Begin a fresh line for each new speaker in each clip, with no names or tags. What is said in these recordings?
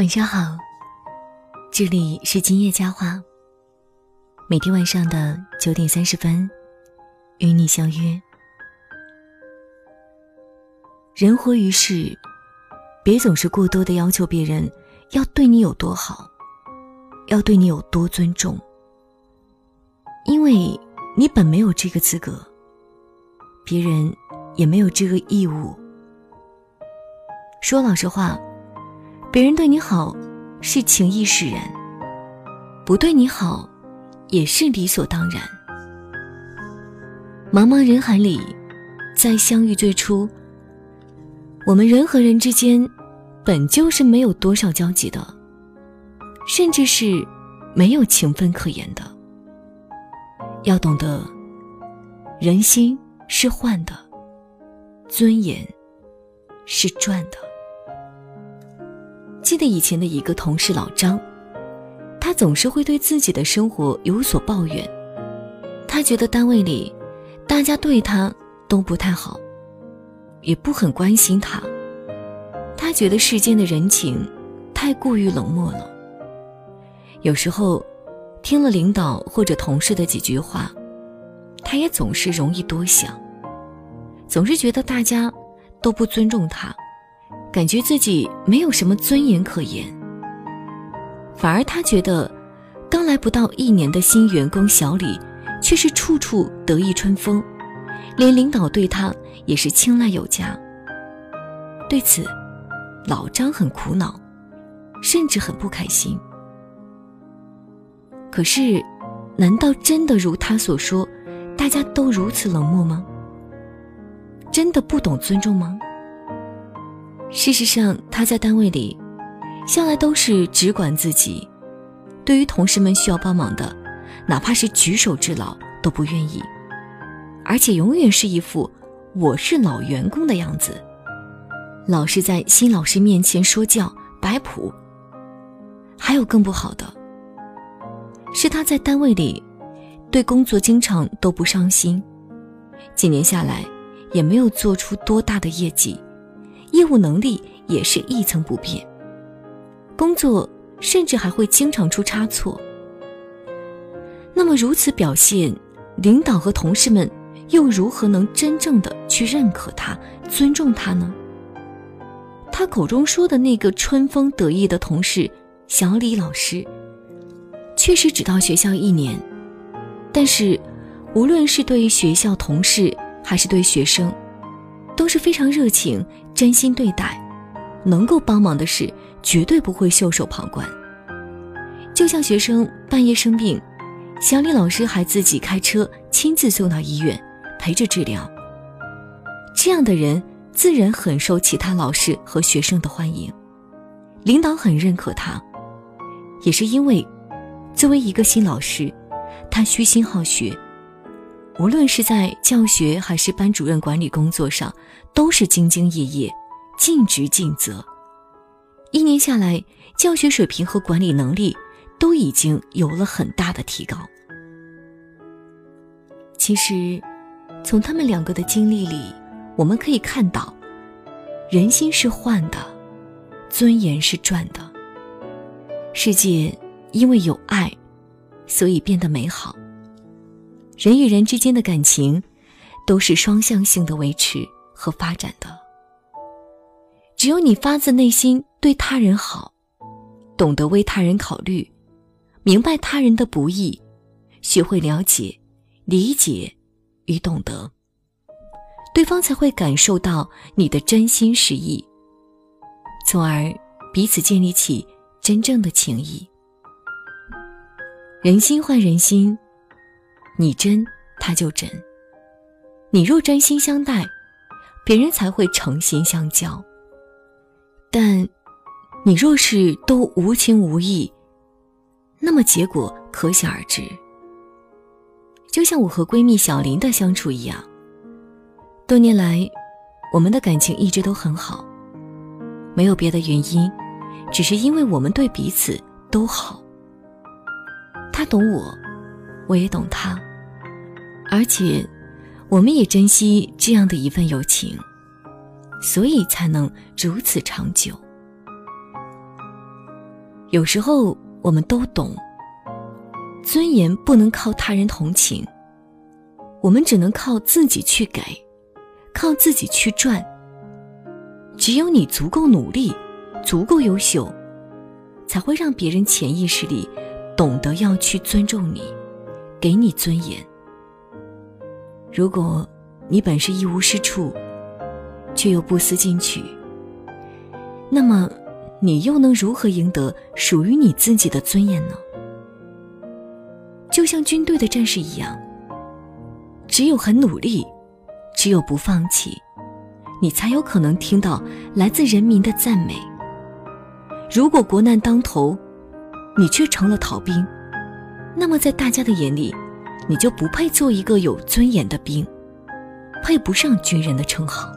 晚上好，这里是今夜佳话。每天晚上的九点三十分，与你相约。人活于世，别总是过多的要求别人要对你有多好，要对你有多尊重，因为你本没有这个资格，别人也没有这个义务。说老实话。别人对你好，是情义使然；不对你好，也是理所当然。茫茫人海里，在相遇最初，我们人和人之间，本就是没有多少交集的，甚至是没有情分可言的。要懂得，人心是换的，尊严是赚的。记得以前的一个同事老张，他总是会对自己的生活有所抱怨。他觉得单位里大家对他都不太好，也不很关心他。他觉得世间的人情太过于冷漠了。有时候听了领导或者同事的几句话，他也总是容易多想，总是觉得大家都不尊重他。感觉自己没有什么尊严可言，反而他觉得，刚来不到一年的新员工小李，却是处处得意春风，连领导对他也是青睐有加。对此，老张很苦恼，甚至很不开心。可是，难道真的如他所说，大家都如此冷漠吗？真的不懂尊重吗？事实上，他在单位里，向来都是只管自己，对于同事们需要帮忙的，哪怕是举手之劳都不愿意，而且永远是一副我是老员工的样子，老是在新老师面前说教摆谱。还有更不好的，是他在单位里，对工作经常都不上心，几年下来，也没有做出多大的业绩。业务能力也是一成不变，工作甚至还会经常出差错。那么如此表现，领导和同事们又如何能真正的去认可他、尊重他呢？他口中说的那个春风得意的同事小李老师，确实只到学校一年，但是无论是对学校同事还是对学生，都是非常热情。真心对待，能够帮忙的事绝对不会袖手旁观。就像学生半夜生病，小李老师还自己开车亲自送到医院，陪着治疗。这样的人自然很受其他老师和学生的欢迎，领导很认可他，也是因为作为一个新老师，他虚心好学。无论是在教学还是班主任管理工作上，都是兢兢业业、尽职尽责。一年下来，教学水平和管理能力都已经有了很大的提高。其实，从他们两个的经历里，我们可以看到，人心是换的，尊严是赚的。世界因为有爱，所以变得美好。人与人之间的感情，都是双向性的维持和发展的。只有你发自内心对他人好，懂得为他人考虑，明白他人的不易，学会了解、理解与懂得，对方才会感受到你的真心实意，从而彼此建立起真正的情谊。人心换人心。你真，他就真。你若真心相待，别人才会诚心相交。但，你若是都无情无义，那么结果可想而知。就像我和闺蜜小林的相处一样，多年来，我们的感情一直都很好，没有别的原因，只是因为我们对彼此都好。他懂我，我也懂他。而且，我们也珍惜这样的一份友情，所以才能如此长久。有时候我们都懂，尊严不能靠他人同情，我们只能靠自己去给，靠自己去赚。只有你足够努力，足够优秀，才会让别人潜意识里懂得要去尊重你，给你尊严。如果你本是一无是处，却又不思进取，那么。你又能如何赢得属于你自己的尊严呢？就像军队的战士一样，只有很努力，只有不放弃，你才有可能听到来自人民的赞美。如果国难当头，你却成了逃兵，那么在大家的眼里，你就不配做一个有尊严的兵，配不上军人的称号。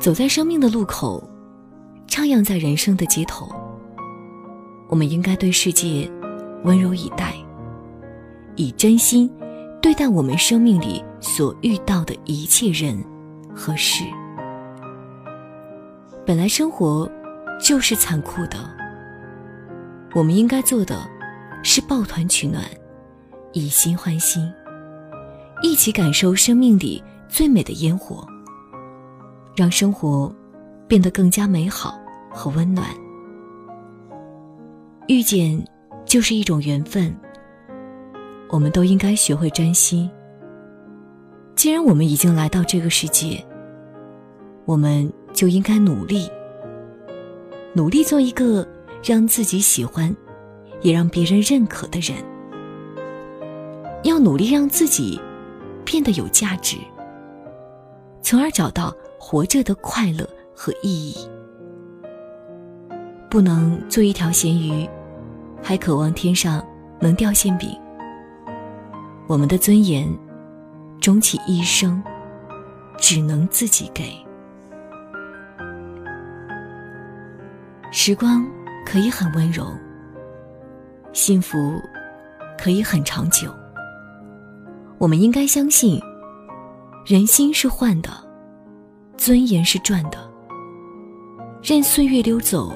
走在生命的路口，徜徉在人生的街头，我们应该对世界温柔以待，以真心对待我们生命里所遇到的一切人和事。本来生活就是残酷的，我们应该做的是抱团取暖，以心换心，一起感受生命里最美的烟火。让生活变得更加美好和温暖。遇见就是一种缘分，我们都应该学会珍惜。既然我们已经来到这个世界，我们就应该努力，努力做一个让自己喜欢，也让别人认可的人。要努力让自己变得有价值，从而找到。活着的快乐和意义，不能做一条咸鱼，还渴望天上能掉馅饼。我们的尊严，终其一生，只能自己给。时光可以很温柔，幸福可以很长久。我们应该相信，人心是换的。尊严是赚的，任岁月溜走，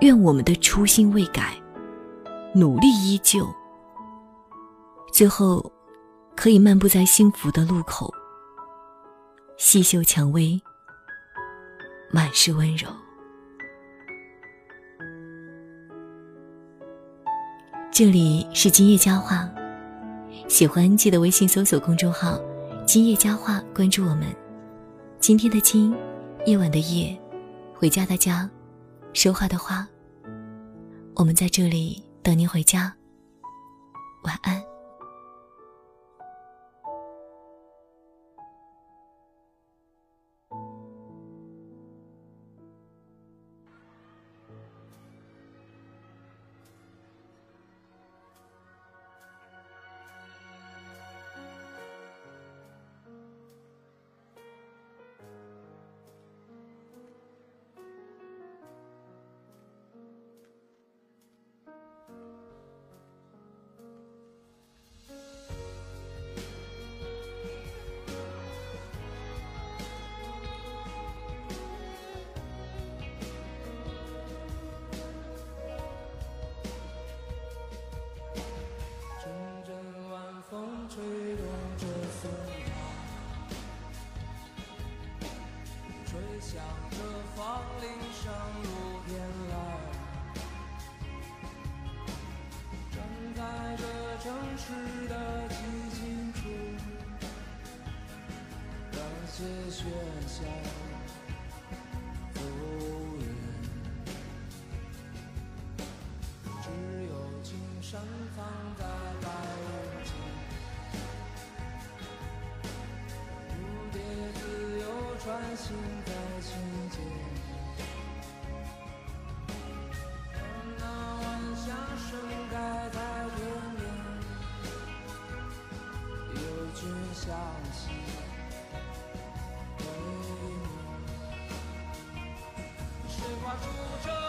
愿我们的初心未改，努力依旧，最后可以漫步在幸福的路口，细嗅蔷薇，满是温柔。这里是今夜佳话，喜欢记得微信搜索公众号“今夜佳话”，关注我们。今天的今，夜晚的夜，回家的家，说话的话。我们在这里等您回家。晚安。
雪下走远，只有青山藏在白云间，蝴蝶自由穿行在清间，那晚霞盛开在天边，有君相惜。Hoa